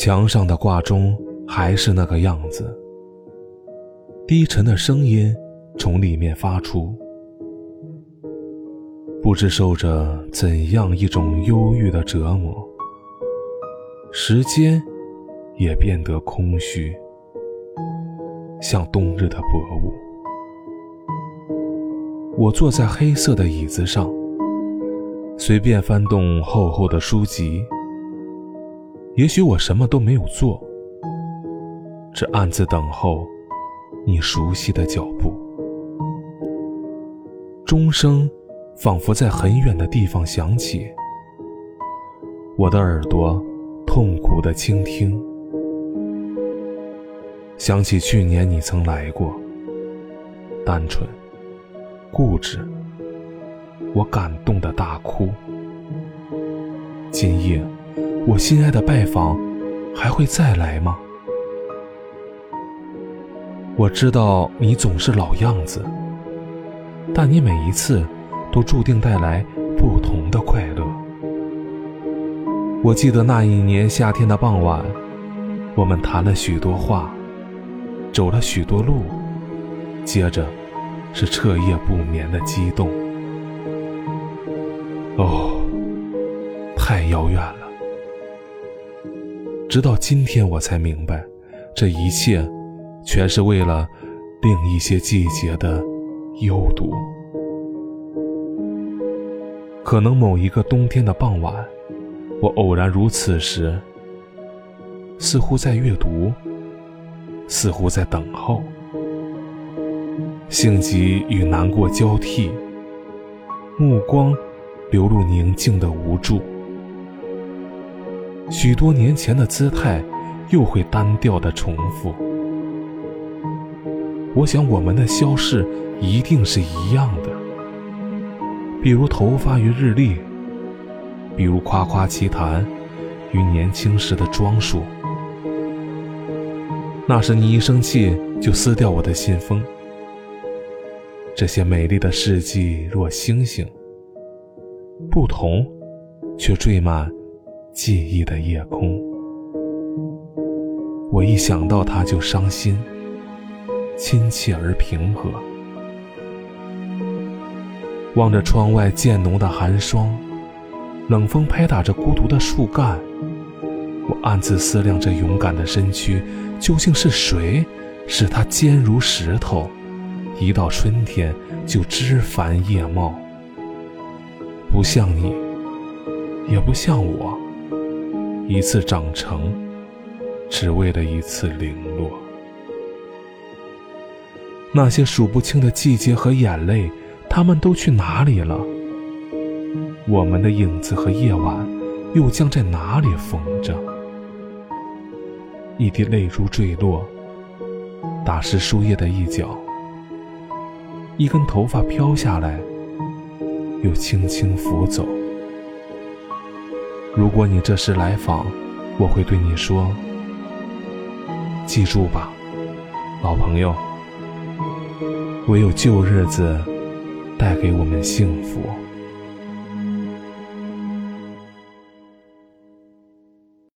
墙上的挂钟还是那个样子，低沉的声音从里面发出，不知受着怎样一种忧郁的折磨。时间也变得空虚，像冬日的薄雾。我坐在黑色的椅子上，随便翻动厚厚的书籍。也许我什么都没有做，只暗自等候你熟悉的脚步。钟声仿佛在很远的地方响起，我的耳朵痛苦的倾听，想起去年你曾来过，单纯。固执，我感动的大哭。今夜，我心爱的拜访还会再来吗？我知道你总是老样子，但你每一次都注定带来不同的快乐。我记得那一年夏天的傍晚，我们谈了许多话，走了许多路，接着。是彻夜不眠的激动。哦，太遥远了。直到今天，我才明白，这一切全是为了另一些季节的幽独。可能某一个冬天的傍晚，我偶然如此时，似乎在阅读，似乎在等候。性急与难过交替，目光流露宁静的无助。许多年前的姿态，又会单调的重复。我想我们的消逝一定是一样的，比如头发与日历，比如夸夸其谈与年轻时的装束。那时你一生气就撕掉我的信封。这些美丽的事迹若星星，不同，却缀满记忆的夜空。我一想到它就伤心，亲切而平和。望着窗外渐浓的寒霜，冷风拍打着孤独的树干，我暗自思量：这勇敢的身躯究竟是谁，使它坚如石头？一到春天就枝繁叶茂，不像你，也不像我，一次长成，只为了一次零落。那些数不清的季节和眼泪，他们都去哪里了？我们的影子和夜晚，又将在哪里缝着？一滴泪珠坠落，打湿树叶的一角。一根头发飘下来，又轻轻拂走。如果你这时来访，我会对你说：“记住吧，老朋友，唯有旧日子带给我们幸福。”